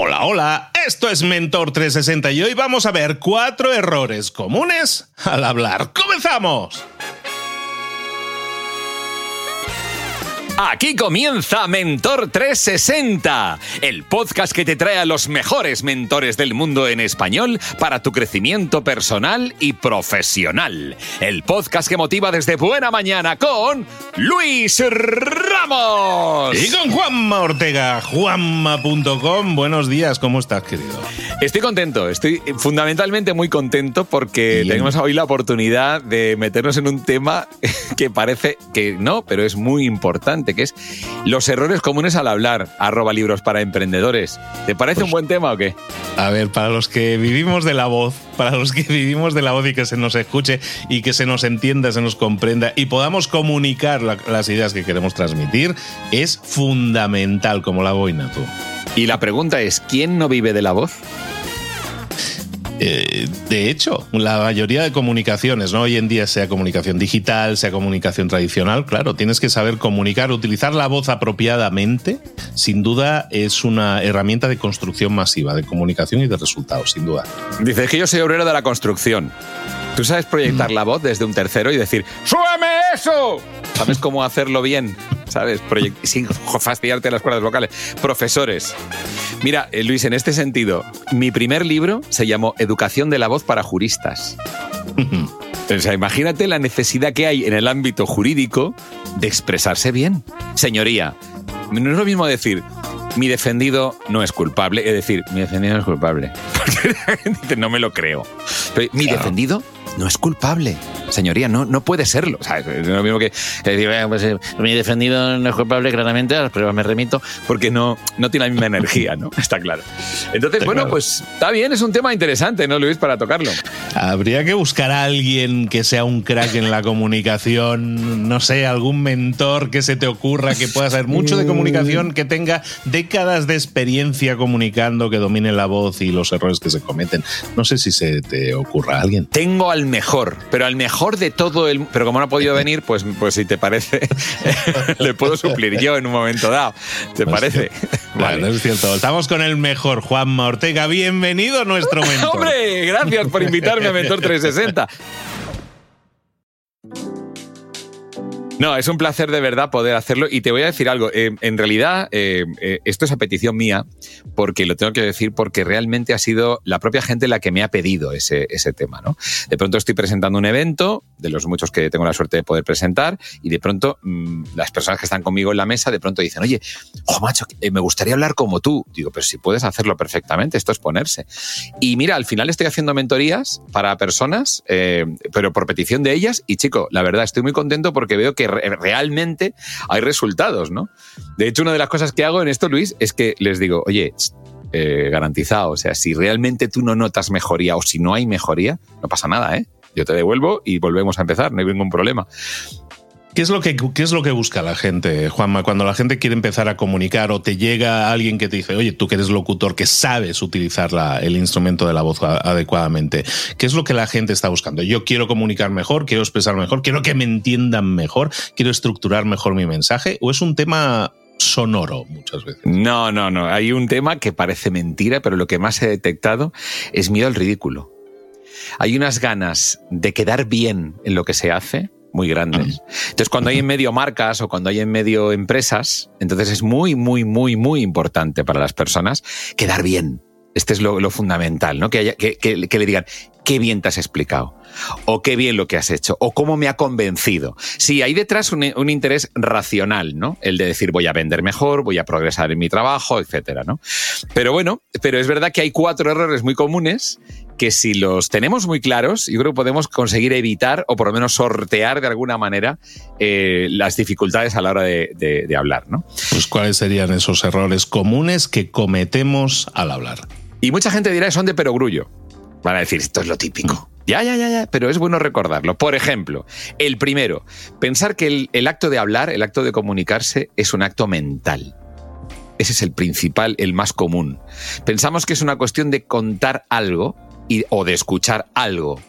Hola, hola, esto es Mentor 360 y hoy vamos a ver cuatro errores comunes al hablar. ¡Comenzamos! Aquí comienza Mentor 360, el podcast que te trae a los mejores mentores del mundo en español para tu crecimiento personal y profesional. El podcast que motiva desde buena mañana con Luis Ramos. Y con Juanma Ortega, juanma.com. Buenos días, ¿cómo estás, querido? Estoy contento, estoy fundamentalmente muy contento porque tenemos hoy la oportunidad de meternos en un tema que parece que no, pero es muy importante que es los errores comunes al hablar, arroba libros para emprendedores. ¿Te parece un pues, buen tema o qué? A ver, para los que vivimos de la voz, para los que vivimos de la voz y que se nos escuche y que se nos entienda, se nos comprenda y podamos comunicar las ideas que queremos transmitir, es fundamental como la boina tú. Y la pregunta es, ¿quién no vive de la voz? Eh, de hecho, la mayoría de comunicaciones, ¿no? Hoy en día, sea comunicación digital, sea comunicación tradicional, claro, tienes que saber comunicar, utilizar la voz apropiadamente, sin duda es una herramienta de construcción masiva, de comunicación y de resultados, sin duda. Dices que yo soy obrero de la construcción. Tú sabes proyectar mm. la voz desde un tercero y decir, ¡súbeme eso! ¿Sabes cómo hacerlo bien? ¿Sabes? sin fastidiarte las cuerdas vocales. Profesores. Mira, eh, Luis, en este sentido, mi primer libro se llamó Educación de la voz para juristas. O sea, imagínate la necesidad que hay en el ámbito jurídico de expresarse bien. Señoría, no es lo mismo decir, mi defendido no es culpable, es decir, mi defendido no es culpable. Porque no me lo creo. mi defendido no es culpable. Señoría, no, no puede serlo. es lo mismo que, decir, pues, eh, mi defendido no es culpable, claramente, a las pruebas me remito, porque no, no tiene la misma energía, ¿no? Está claro. Entonces, bueno, pues está bien, es un tema interesante, ¿no, Luis, para tocarlo? Habría que buscar a alguien que sea un crack en la comunicación, no sé, algún mentor que se te ocurra, que pueda saber mucho de comunicación, que tenga décadas de experiencia comunicando, que domine la voz y los errores que se cometen. No sé si se te ocurra a alguien. Tengo al mejor, pero al mejor de todo el... Pero como no ha podido venir, pues, pues si te parece, le puedo suplir yo en un momento dado. ¿Te pues parece? Vale. es cierto. Estamos con el mejor, Juanma Ortega. Bienvenido a nuestro mentor. ¡Hombre! Gracias por invitarme a Mentor 360. No, es un placer de verdad poder hacerlo y te voy a decir algo. Eh, en realidad, eh, eh, esto es a petición mía, porque lo tengo que decir porque realmente ha sido la propia gente la que me ha pedido ese, ese tema. ¿no? De pronto estoy presentando un evento, de los muchos que tengo la suerte de poder presentar, y de pronto mm, las personas que están conmigo en la mesa de pronto dicen, oye, oh, macho, me gustaría hablar como tú. Digo, pero si puedes hacerlo perfectamente, esto es ponerse. Y mira, al final estoy haciendo mentorías para personas, pero por petición de ellas, y chico, la verdad, estoy muy contento porque veo que realmente hay resultados, ¿no? De hecho, una de las cosas que hago en esto, Luis, es que les digo, oye, eh, garantizado, o sea, si realmente tú no notas mejoría o si no hay mejoría, no pasa nada, ¿eh? Yo te devuelvo y volvemos a empezar, no hay ningún problema. ¿Qué es, lo que, ¿Qué es lo que busca la gente, Juanma? Cuando la gente quiere empezar a comunicar o te llega alguien que te dice, oye, tú que eres locutor, que sabes utilizar el instrumento de la voz adecuadamente, ¿qué es lo que la gente está buscando? Yo quiero comunicar mejor, quiero expresar mejor, quiero que me entiendan mejor, quiero estructurar mejor mi mensaje, o es un tema sonoro muchas veces. No, no, no. Hay un tema que parece mentira, pero lo que más he detectado es miedo al ridículo. Hay unas ganas de quedar bien en lo que se hace muy grandes. Entonces, cuando hay en medio marcas o cuando hay en medio empresas, entonces es muy, muy, muy, muy importante para las personas quedar bien. Este es lo, fundamental, ¿no? Que, haya, que, que, le digan, qué bien te has explicado, o qué bien lo que has hecho, o cómo me ha convencido. Sí, hay detrás un, un, interés racional, ¿no? El de decir, voy a vender mejor, voy a progresar en mi trabajo, etcétera, ¿no? Pero bueno, pero es verdad que hay cuatro errores muy comunes que si los tenemos muy claros, yo creo que podemos conseguir evitar o por lo menos sortear de alguna manera eh, las dificultades a la hora de, hablar. ¿no? Pues cuáles serían esos errores comunes que cometemos al hablar. Y mucha gente dirá, son de perogrullo. Van a decir, esto es lo típico. Ya, ya, ya, ya, pero es bueno recordarlo. Por ejemplo, el primero, pensar que el acto de hablar, el acto de comunicarse, es un acto mental. Ese es el principal, el más común. Pensamos que es una cuestión de contar algo o de escuchar algo.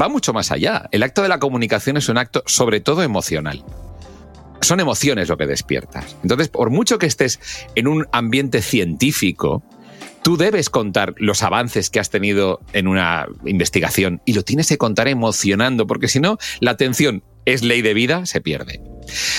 Va mucho más allá. El acto de la comunicación es un acto sobre todo emocional. Son emociones lo que despiertas. Entonces, por mucho que estés en un ambiente científico, Tú debes contar los avances que has tenido en una investigación y lo tienes que contar emocionando, porque si no, la atención es ley de vida, se pierde.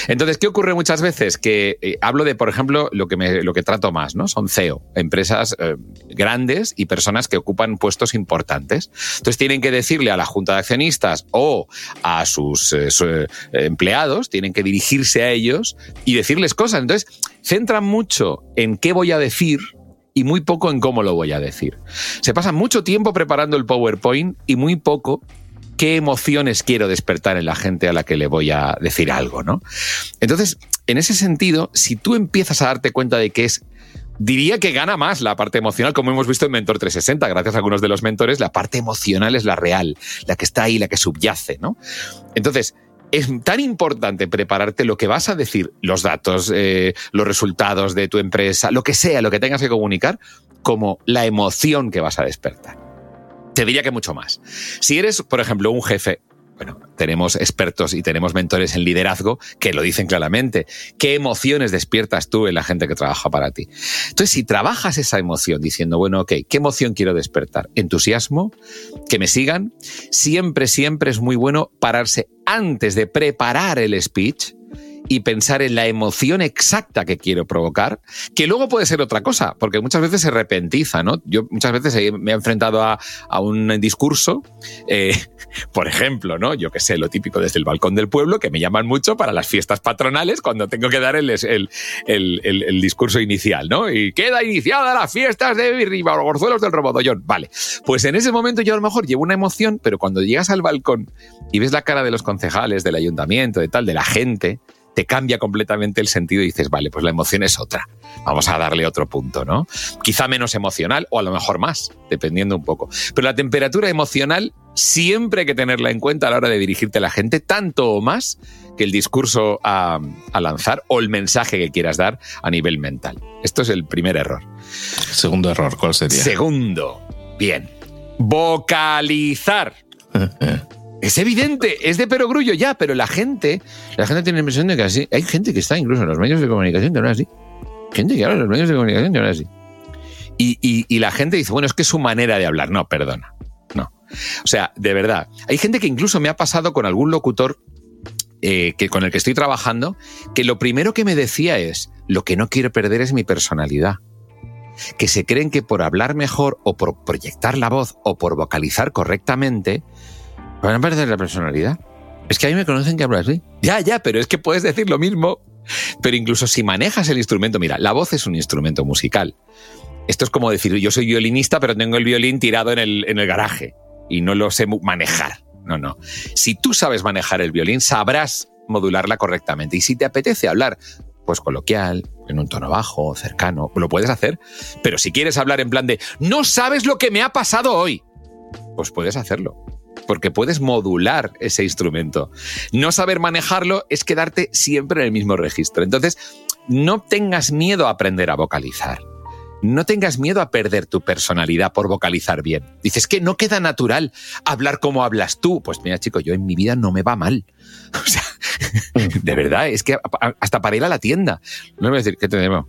Entonces, ¿qué ocurre muchas veces? Que eh, hablo de, por ejemplo, lo que, lo que trato más, ¿no? Son CEO, empresas eh, grandes y personas que ocupan puestos importantes. Entonces, tienen que decirle a la junta de accionistas o a sus, eh, empleados, tienen que dirigirse a ellos y decirles cosas. Entonces, centran mucho en qué voy a decir y muy poco en cómo lo voy a decir. Se pasa mucho tiempo preparando el PowerPoint y muy poco qué emociones quiero despertar en la gente a la que le voy a decir algo, ¿no? Entonces, en ese sentido, si tú empiezas a darte cuenta de que es Diría que gana más la parte emocional, como hemos visto en Mentor 360, gracias a algunos de los mentores, la parte emocional es la real, la que está ahí, la que subyace, ¿no? Entonces, es tan importante prepararte lo que vas a decir, los datos, eh, los resultados de tu empresa, lo que sea, lo que tengas que comunicar, como la emoción que vas a despertar te diría que mucho más. Si eres, por ejemplo, un jefe, bueno, tenemos expertos y tenemos mentores en liderazgo que lo dicen claramente. ¿Qué emociones despiertas tú en la gente que trabaja para ti? Entonces, si trabajas esa emoción diciendo, bueno, ok, ¿qué emoción quiero despertar? Entusiasmo, que me sigan. Siempre, siempre es muy bueno pararse antes de preparar el speech y pensar en la emoción exacta que quiero provocar, que luego puede ser otra cosa, porque muchas veces se repentiza, ¿no? Yo muchas veces me he enfrentado a, un discurso, eh, por ejemplo, ¿no? Yo que sé, lo típico desde el balcón del pueblo, que me llaman mucho para las fiestas patronales cuando tengo que dar el, el, discurso inicial, ¿no? Y queda iniciada las fiestas de Gorzuelos del Robodollón. Vale, pues en ese momento yo a lo mejor llevo una emoción, pero cuando llegas al balcón y ves la cara de los concejales, del ayuntamiento, de tal, de la gente, te cambia completamente el sentido y dices, vale, pues la emoción es otra. Vamos a darle otro punto, ¿no? Quizá menos emocional o a lo mejor más, dependiendo un poco. Pero la temperatura emocional siempre hay que tenerla en cuenta a la hora de dirigirte a la gente, tanto o más que el discurso a, a lanzar o el mensaje que quieras dar a nivel mental. Esto es el primer error. Segundo error, ¿cuál sería? Segundo, bien, vocalizar. Es evidente, es de perogrullo ya, pero la gente, la gente tiene la impresión de que así. Hay gente que está incluso en los medios de comunicación de ahora así. Gente que habla en los medios de comunicación de ahora así. Y, y, la gente dice, bueno, es que es su manera de hablar. No, perdona. No. O sea, de verdad. Hay gente que incluso me ha pasado con algún locutor eh, que, con el que estoy trabajando, que lo primero que me decía es, lo que no quiero perder es mi personalidad. Que se creen que por hablar mejor o por proyectar la voz o por vocalizar correctamente, Van a perder la personalidad. Es que a mí me conocen que hablo así. Ya, ya, pero es que puedes decir lo mismo. Pero incluso si manejas el instrumento, mira, la voz es un instrumento musical. Esto es como decir, yo soy violinista, pero tengo el violín tirado en el, en el garaje y no lo sé manejar. No, no. Si tú sabes manejar el violín, sabrás modularla correctamente. Y si te apetece hablar, pues coloquial, en un tono bajo, cercano, lo puedes hacer. Pero si quieres hablar en plan de, no sabes lo que me ha pasado hoy, pues puedes hacerlo porque puedes modular ese instrumento. No saber manejarlo es quedarte siempre en el mismo registro. Entonces, no tengas miedo a aprender a vocalizar. No tengas miedo a perder tu personalidad por vocalizar bien. Dices que no queda natural hablar como hablas tú. Pues mira, chico, yo en mi vida no me va mal. O sea, de verdad, es que hasta para ir a la tienda. No me voy a decir, ¿qué te debo?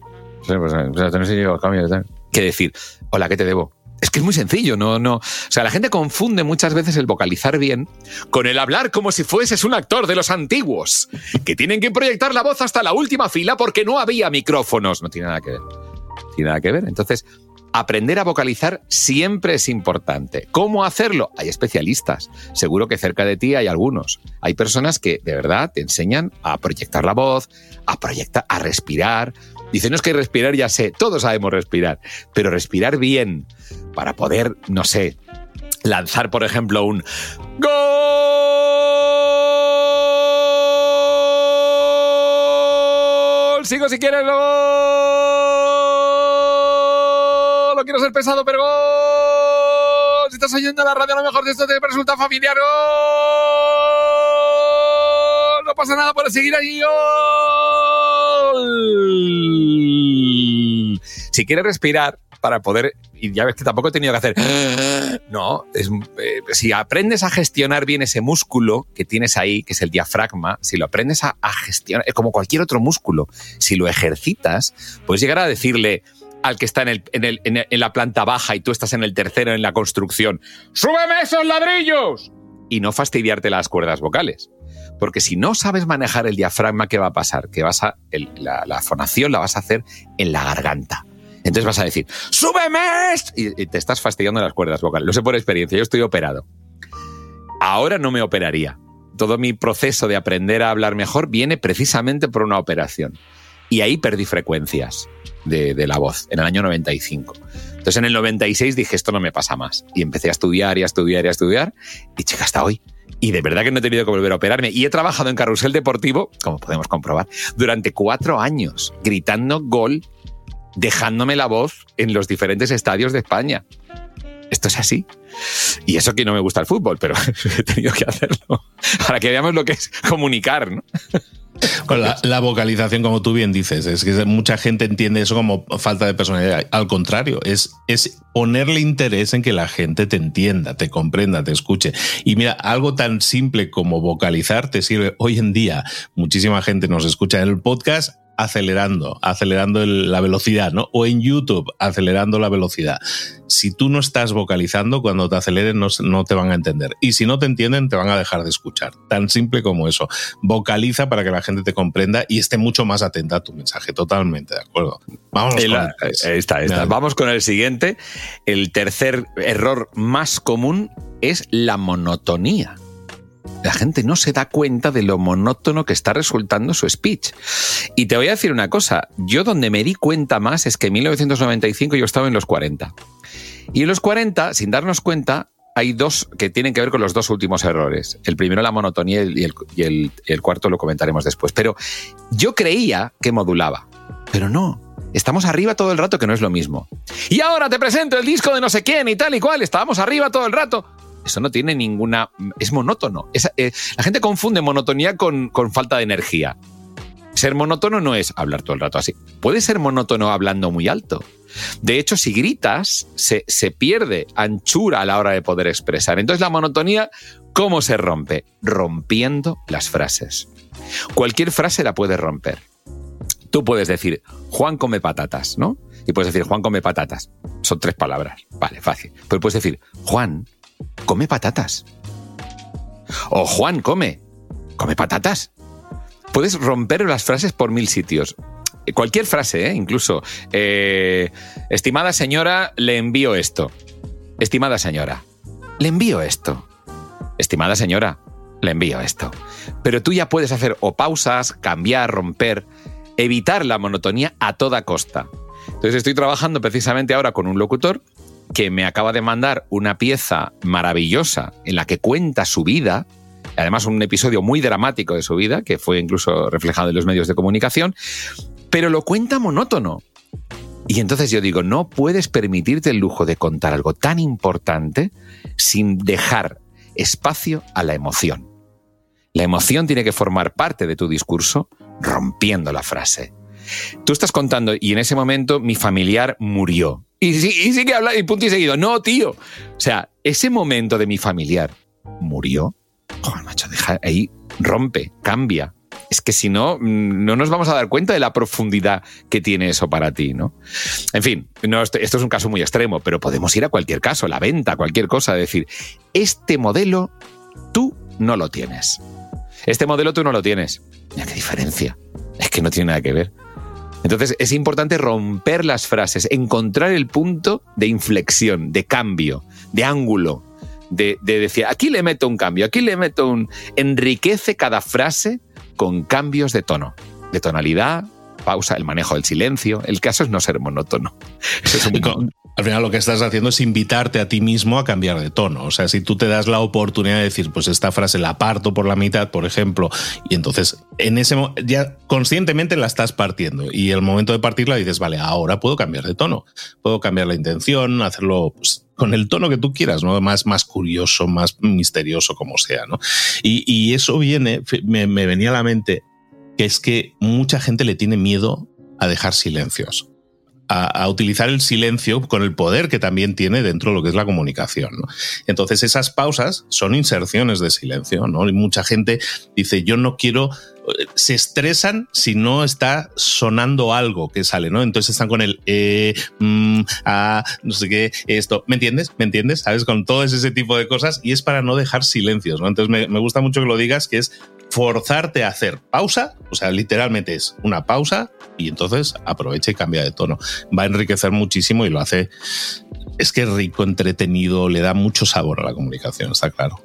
¿Qué decir? Hola, ¿qué te debo? Es que es muy sencillo, no, no. O sea, la gente confunde muchas veces el vocalizar bien con el hablar como si fueses un actor de los antiguos, que tienen que proyectar la voz hasta la última fila porque no había micrófonos. No tiene nada que ver. No tiene nada que ver. Entonces, aprender a vocalizar siempre es importante. ¿Cómo hacerlo? Hay especialistas. Seguro que cerca de ti hay algunos. Hay personas que de verdad te enseñan a proyectar la voz, a proyectar, a respirar. Dicen, no es que respirar ya sé, todos sabemos respirar, pero respirar bien para poder, no sé, lanzar, por ejemplo, un ¡Gol! Sigo si quieres, gol. No quiero ser pesado, pero gol. Si estás oyendo la radio, a lo mejor de esto te resulta familiar. ¡Gol! No pasa nada por seguir ahí. ¡Gol! Si quieres respirar, para poder, y ya ves que tampoco he tenido que hacer, no, eh, si aprendes a gestionar bien ese músculo que tienes ahí, que es el diafragma, si lo aprendes a, gestionar, es como cualquier otro músculo, si lo ejercitas, puedes llegar a decirle al que está en, la planta baja y tú estás en el tercero en la construcción. ¡Súbeme esos ladrillos! Y no fastidiarte las cuerdas vocales. Porque si no sabes manejar el diafragma, ¿qué va a pasar? Que vas a, la, la, fonación la vas a hacer en la garganta. Entonces vas a decir, ¡súbeme! Y, y te estás fastidiando las cuerdas vocales. Lo sé por experiencia, yo estoy operado. Ahora no me operaría. Todo mi proceso de aprender a hablar mejor viene precisamente por una operación. Y ahí perdí frecuencias de, de, la voz, en el año 95. Entonces en el 96 dije, esto no me pasa más. Y empecé a estudiar y a estudiar y a estudiar. Y chica, hasta hoy. Y de verdad que no he tenido que volver a operarme. Y he trabajado en carrusel deportivo, como podemos comprobar, durante cuatro años, gritando gol, dejándome la voz en los diferentes estadios de España. Esto es así. Y eso que no me gusta el fútbol, pero he tenido que hacerlo para que veamos lo que es comunicar, ¿no? La, la, vocalización, como tú bien dices, es que mucha gente entiende eso como falta de personalidad. Al contrario, es, es ponerle interés en que la gente te entienda, te comprenda, te escuche. Y mira, algo tan simple como vocalizar te sirve hoy en día. Muchísima gente nos escucha en el podcast acelerando, acelerando el, la velocidad, ¿no? O en YouTube, acelerando la velocidad. Si tú no estás vocalizando, cuando te aceleren no, no, te van a entender. Y si no te entienden, te van a dejar de escuchar. Tan simple como eso. Vocaliza para que la gente te comprenda y esté mucho más atenta a tu mensaje. Totalmente de acuerdo. Vamos con la, esta, esta. Vamos con el siguiente. El tercer error más común es la monotonía la gente no se da cuenta de lo monótono que está resultando su speech. Y te voy a decir una cosa, yo donde me di cuenta más es que en 1995 yo estaba en los 40. Y en los 40, sin darnos cuenta, hay dos que tienen que ver con los dos últimos errores. El primero la monotonía y el, y el, y el cuarto lo comentaremos después. Pero yo creía que modulaba, pero no. Estamos arriba todo el rato, que no es lo mismo. Y ahora te presento el disco de no sé quién y tal y cual. Estábamos arriba todo el rato. Eso no tiene ninguna... Es monótono. Eh, la gente confunde monotonía con, con falta de energía. Ser monótono no es hablar todo el rato así. Puede ser monótono hablando muy alto. De hecho, si gritas, se, se, pierde anchura a la hora de poder expresar. Entonces, la monotonía, ¿cómo se rompe? Rompiendo las frases. Cualquier frase la puedes romper. Tú puedes decir, Juan come patatas, ¿no? Y puedes decir, Juan come patatas. Son tres palabras. Vale, fácil. Pero puedes decir, Juan come patatas. O Juan come, come patatas. Puedes romper las frases por mil sitios. Cualquier frase, ¿eh? incluso. Eh, estimada señora, le envío esto. Estimada señora, le envío esto. Estimada señora, le envío esto. Pero tú ya puedes hacer o pausas, cambiar, romper, evitar la monotonía a toda costa. Entonces estoy trabajando precisamente ahora con un locutor que me acaba de mandar una pieza maravillosa en la que cuenta su vida, además un episodio muy dramático de su vida, que fue incluso reflejado en los medios de comunicación, pero lo cuenta monótono. Y entonces yo digo, no puedes permitirte el lujo de contar algo tan importante sin dejar espacio a la emoción. La emoción tiene que formar parte de tu discurso rompiendo la frase. Tú estás contando y en ese momento mi familiar murió. Y, y sigue hablando y punto y seguido. No, tío. O sea, ese momento de mi familiar murió. Joder, macho, deja ahí, rompe, cambia. Es que si no, mm, no nos vamos a dar cuenta de la profundidad que tiene eso para ti, ¿no? En fin, no, esto es un caso muy extremo, pero podemos ir a cualquier caso, la venta, cualquier cosa, decir, este modelo tú no lo tienes. Este modelo tú no lo tienes. Mira qué diferencia. Es que no tiene nada que ver. Entonces es importante romper las frases, encontrar el punto de inflexión, de cambio, de ángulo, de, de, decir, aquí le meto un cambio, aquí le meto un... Enriquece cada frase con cambios de tono, de tonalidad, pausa, el manejo del silencio. El caso es no ser monótono. Eso es un al final lo que estás haciendo es invitarte a ti mismo a cambiar de tono. O sea, si tú te das la oportunidad de decir, pues esta frase la parto por la mitad, por ejemplo, y entonces en ese ya conscientemente la estás partiendo y el momento de partirla dices, vale, ahora puedo cambiar de tono, puedo cambiar la intención, hacerlo pues, con el tono que tú quieras, ¿no? Más, más curioso, más misterioso, como sea, ¿no? Y, eso viene, me, me venía a la mente, que es que mucha gente le tiene miedo a dejar silencios a, utilizar el silencio con el poder que también tiene dentro de lo que es la comunicación. Entonces esas pausas son inserciones de silencio, ¿no? Y mucha gente dice, yo no quiero se estresan si no está sonando algo que sale, ¿no? Entonces están con el eh, mm, ah, no sé qué, esto. ¿Me entiendes? ¿Me entiendes? ¿Sabes? Con todo ese tipo de cosas y es para no dejar silencios. Entonces me gusta mucho que lo digas, que es forzarte a hacer pausa, o sea, literalmente es una pausa y entonces aprovecha y cambia de tono. Va a enriquecer muchísimo y lo hace, es que rico, entretenido, le da mucho sabor a la comunicación, está claro.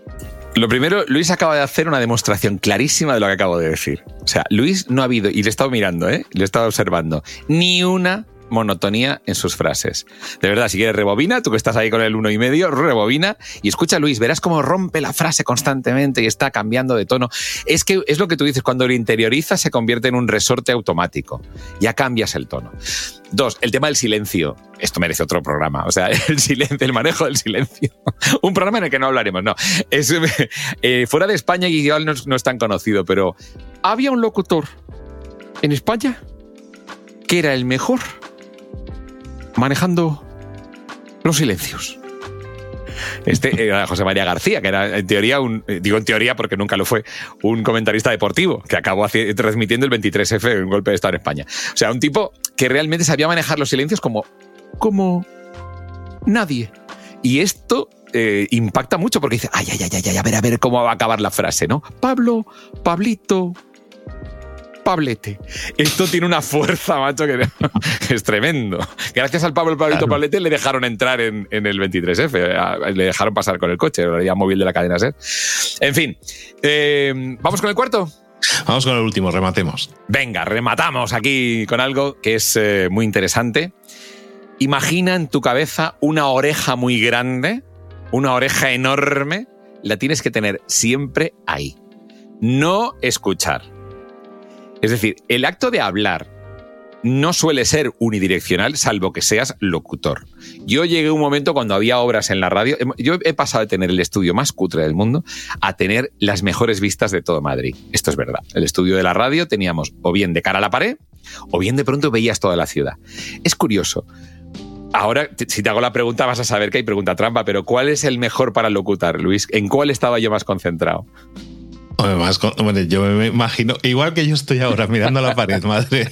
Lo primero, Luis acaba de hacer una demostración clarísima de lo que acabo de decir. O sea, Luis no ha habido, y le he estado mirando, ¿eh? le he estado observando, ni una monotonía en sus frases. De verdad, si quieres rebobina, tú que estás ahí con el uno y medio, rebobina y escucha Luis, verás cómo rompe la frase constantemente y está cambiando de tono. Es que es lo que tú dices, cuando lo interioriza se convierte en un resorte automático. Ya cambias el tono. Dos, el tema del silencio. Esto merece otro programa. O sea, el silencio, el manejo del silencio. un programa en el que no hablaremos, no. Eh, fuera de España y no, no es tan conocido, pero había un locutor en España que era el mejor manejando los silencios. Este era José María García, que era en teoría un, eh, digo en teoría porque nunca lo fue, un comentarista deportivo que acabó transmitiendo el 23F, un golpe de Estado en España. O sea, un tipo que realmente sabía manejar los silencios como, como nadie. Y esto eh, impacta mucho porque dice, ay, ay, ay, ay, a ver, a ver cómo va a acabar la frase, ¿no? Pablo, Pablito, Pablete. Esto tiene una fuerza, macho, que es tremendo. Gracias al Pablo Pablito Pablete le dejaron entrar en, el 23F. Le dejaron pasar con el coche, la móvil de la cadena SER. En fin, eh, ¿vamos con el cuarto? Vamos con el último, rematemos. Venga, rematamos aquí con algo que es eh, muy interesante. Imagina en tu cabeza una oreja muy grande, una oreja enorme, la tienes que tener siempre ahí. No escuchar. Es decir, el acto de hablar no suele ser unidireccional, salvo que seas locutor. Yo llegué a un momento cuando había obras en la radio, yo he pasado de tener el estudio más cutre del mundo a tener las mejores vistas de todo Madrid. Esto es verdad. El estudio de la radio teníamos o bien de cara a la pared, o bien de pronto veías toda la ciudad. Es curioso. Ahora, si te hago la pregunta, vas a saber que hay pregunta trampa, pero ¿cuál es el mejor para locutar, Luis? ¿En cuál estaba yo más concentrado? Yo me imagino, igual que yo estoy ahora mirando la pared, madre.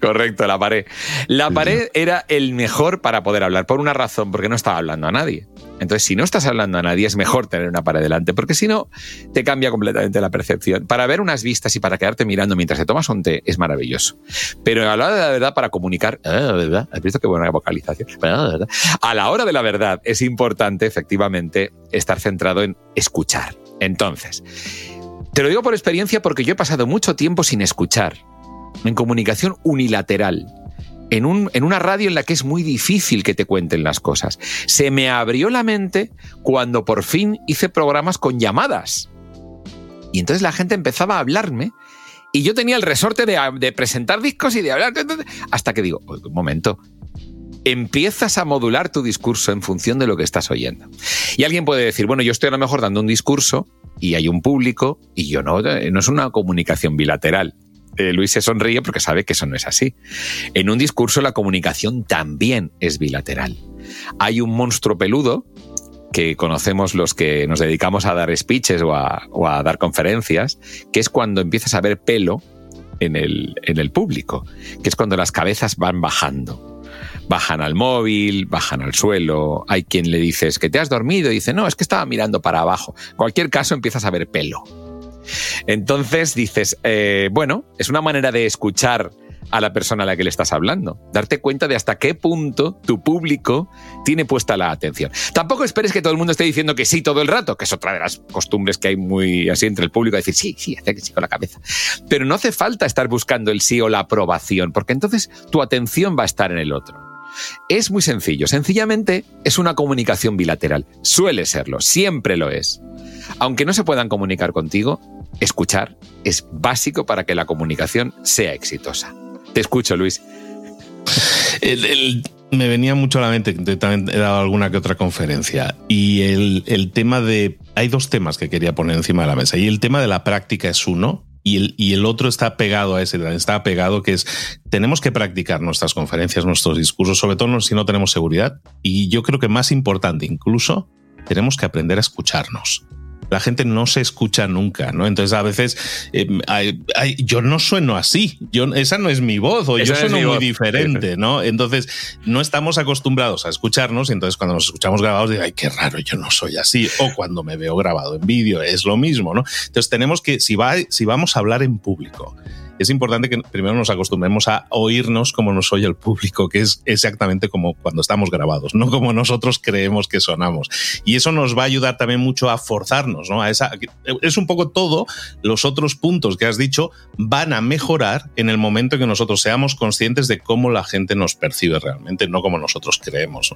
Correcto, la pared. La pared era el mejor para poder hablar, por una razón, porque no estaba hablando a nadie. Entonces, si no estás hablando a nadie, es mejor tener una pared delante, porque si no, te cambia completamente la percepción. Para ver unas vistas y para quedarte mirando mientras te tomas un té es maravilloso. Pero a la hora de la verdad, para comunicar, ah, ¿verdad? ¿Has visto qué buena vocalización? Ah, a la hora de la verdad es importante, efectivamente, estar centrado en escuchar. Entonces, te lo digo por experiencia porque yo he pasado mucho tiempo sin escuchar, en comunicación unilateral. En, un, en, una radio en la que es muy difícil que te cuenten las cosas. Se me abrió la mente cuando por fin hice programas con llamadas. Y entonces la gente empezaba a hablarme y yo tenía el resorte de, de presentar discos y de hablar. Hasta que digo, un momento, empiezas a modular tu discurso en función de lo que estás oyendo. Y alguien puede decir, bueno, yo estoy a lo mejor dando un discurso y hay un público y yo no, eh, no es una comunicación bilateral. Eh, Luis se sonríe porque sabe que eso no es así. En un discurso la comunicación también es bilateral. Hay un monstruo peludo que conocemos los que nos dedicamos a dar speeches o a, dar conferencias, que es cuando empiezas a ver pelo en el, en el público, que es cuando las cabezas van bajando bajan al móvil, bajan al suelo, hay quien le dices que te has dormido y dice, no, es que estaba mirando para abajo. Cualquier caso empiezas a ver pelo. Entonces dices, eh, bueno, es una manera de escuchar a la persona a la que le estás hablando. Darte cuenta de hasta qué punto tu público tiene puesta la atención. Tampoco esperes que todo el mundo esté diciendo que sí todo el rato, que es otra de las costumbres que hay muy así entre el público, decir sí, sí, hacer que sí con la cabeza. Pero no hace falta estar buscando el sí o la aprobación, porque entonces tu atención va a estar en el otro. Es muy sencillo, sencillamente es una comunicación bilateral. Suele serlo, siempre lo es. Aunque no se puedan comunicar contigo, escuchar es básico para que la comunicación sea exitosa. Te escucho, Luis. me venía mucho a la mente, también he dado alguna que otra conferencia, y el, el tema de... Hay dos temas que quería poner encima de la mesa, y el tema de la práctica es uno, y el, otro está pegado a ese, está pegado que es, tenemos que practicar nuestras conferencias, nuestros discursos, sobre todo si no tenemos seguridad. Y yo creo que más importante incluso, tenemos que aprender a escucharnos la gente no se escucha nunca, ¿no? Entonces a veces eh, yo no sueno así, yo, esa no es mi voz o yo sueno muy diferente, ¿no? Entonces no estamos acostumbrados a escucharnos y entonces cuando nos escuchamos grabados digo, ay, qué raro, yo no soy así. O cuando me veo grabado en vídeo es lo mismo, ¿no? Entonces tenemos que, si, va, si vamos a hablar en público, es importante que primero nos acostumbremos a oírnos como nos oye el público, que es exactamente como cuando estamos grabados, no como nosotros creemos que sonamos. Y eso nos va a ayudar también mucho a forzarnos, ¿no? A esa, es un poco todo, los otros puntos que has dicho van a mejorar en el momento que nosotros seamos conscientes de cómo la gente nos percibe realmente, no como nosotros creemos.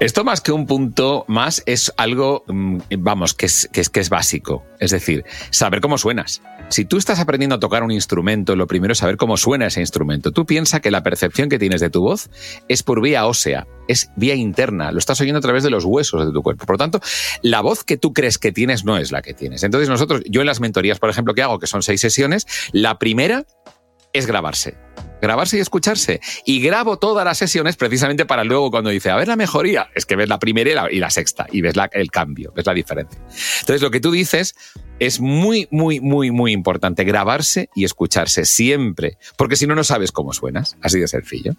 Esto más que un punto más es algo, mm, vamos, que es, que es, que es básico. Es decir, saber cómo suenas. Si tú estás aprendiendo a tocar un instrumento, lo primero es saber cómo suena ese instrumento. Tú piensas que la percepción que tienes de tu voz es por vía ósea, es vía interna, lo estás oyendo a través de los huesos de tu cuerpo. Por lo tanto, la voz que tú crees que tienes no es la que tienes. Entonces nosotros, yo en las mentorías, por ejemplo, que hago, que son seis sesiones, la primera es grabarse grabarse y escucharse. Y grabo todas las sesiones precisamente para luego cuando dice, a ver la mejoría, es que ves la primera y la, sexta y ves el cambio, ves la diferencia. Entonces lo que tú dices es muy, muy, muy, muy importante grabarse y escucharse siempre, porque si no, no sabes cómo suenas. Así de sencillo.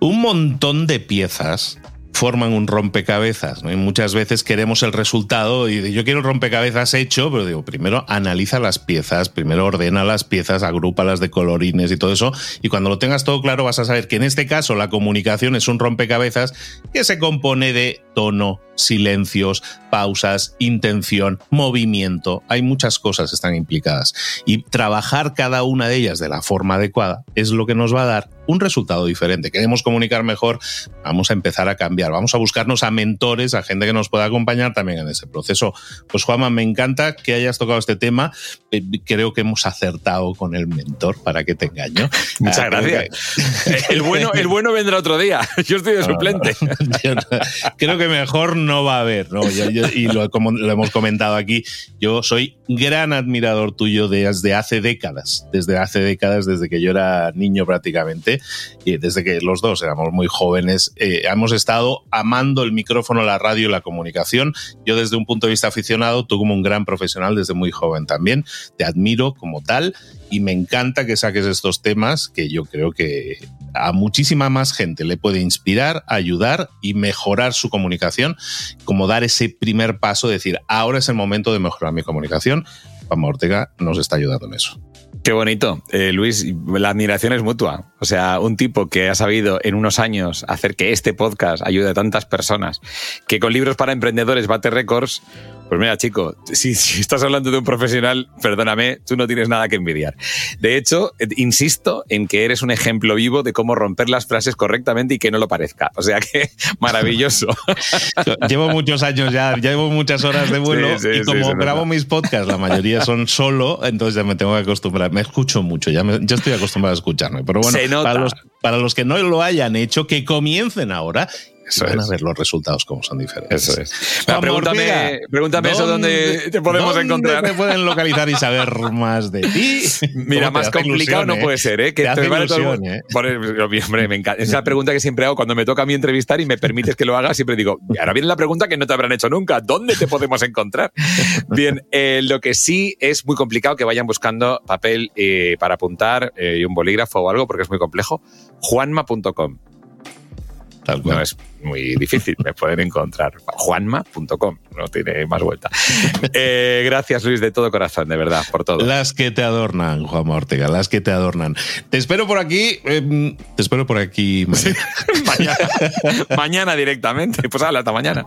Un montón de piezas forman un rompecabezas. Muchas veces queremos el resultado y yo quiero el rompecabezas hecho, pero digo, primero analiza las piezas, primero ordena las piezas, agrúpalas de colorines y todo eso. Y cuando lo tengas todo claro vas a saber que en este caso la comunicación es un rompecabezas que se compone de tono, silencios, pausas, intención, movimiento. Hay muchas cosas que están implicadas. Y trabajar cada una de ellas de la forma adecuada es lo que nos va a dar un resultado diferente. Queremos comunicar mejor, vamos a empezar a cambiar, vamos a buscarnos a mentores, a gente que nos pueda acompañar también en ese proceso. Pues Juanma, me encanta que hayas tocado este tema. Eh, creo que hemos acertado con el mentor, para que te engaño. Muchas ah, gracias. el, bueno, el bueno vendrá otro día. Yo estoy de suplente. creo que mejor no va a haber, ¿no? y lo, hemos comentado aquí, yo soy gran admirador tuyo desde hace décadas, desde hace décadas, desde que yo era niño prácticamente, y desde que los dos éramos muy jóvenes, eh, hemos estado amando el micrófono, la radio y la comunicación. Yo desde un punto de vista aficionado, tú como un gran profesional desde muy joven también, te admiro como tal y me encanta que saques estos temas que yo creo que a muchísima más gente le puede inspirar, ayudar y mejorar su comunicación, como dar ese primer paso, decir, ahora es el momento de mejorar mi comunicación. Juan Ortega nos está ayudando en eso. Qué bonito. Eh, Luis, la admiración es mutua. O sea, un tipo que ha sabido en unos años hacer que este podcast ayude a tantas personas, que con libros para emprendedores bate récords, pues mira, chico, si, estás hablando de un profesional, perdóname, tú no tienes nada que envidiar. De hecho, eh, insisto en que eres un ejemplo vivo de cómo romper las frases correctamente y que no lo parezca. O sea que maravilloso. llevo muchos años ya, llevo muchas horas de vuelo y como grabo mis podcasts, la mayoría son solo, entonces ya me tengo que acostumbrar. Me escucho mucho, ya estoy acostumbrado a escucharme. Pero bueno, para los, para los que no lo hayan hecho, que comiencen ahora eso van a ver los resultados como son diferentes. Eso es. pregúntame, pregúntame eso donde te podemos encontrar. te pueden localizar y saber más de ti? Mira, más complicado no puede ser, ¿eh? Que te ilusión, ¿eh? hombre, me encanta. Esa pregunta que siempre hago cuando me toca a mí entrevistar y me permites que lo haga, siempre digo, ahora viene la pregunta que no te habrán hecho nunca. ¿Dónde te podemos encontrar? Bien, eh, lo que sí es muy complicado que vayan buscando papel eh, para apuntar eh, y un bolígrafo o algo porque es muy complejo. Juanma.com no es muy difícil, me pueden encontrar. Juanma.com, no tiene más vuelta. Eh, gracias, Luis, de todo corazón, de verdad, por todo. Las que te adornan, Juanma Ortega, las que te adornan. Te espero por aquí, em, te espero por aquí mañana. mañana. directamente. Pues habla, hasta mañana.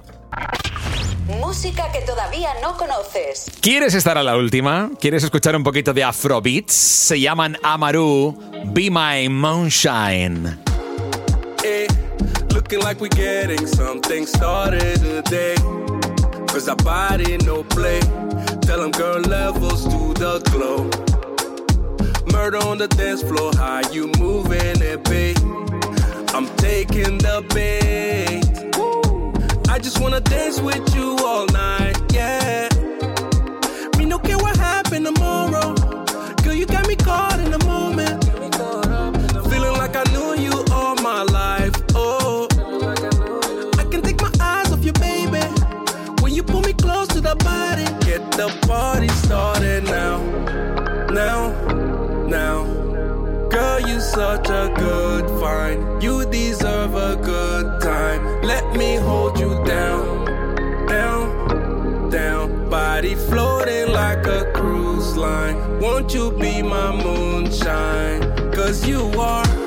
Música que todavía no conoces. ¿Quieres estar a la última? ¿Quieres escuchar un poquito de Afrobeats? Se llaman Amaru, Be My Moonshine. Looking like we're getting something started today. Cause our body no play. Tell them girl levels to the glow. Murder on the dance floor, how you moving it, babe? I'm taking the bait. I just wanna dance with you all night, yeah. the party started now. Now, now. Girl, you such a good find. You deserve a good time. Let me hold you down, down, down. Body floating like a cruise line. Won't you be my moonshine? Cause you are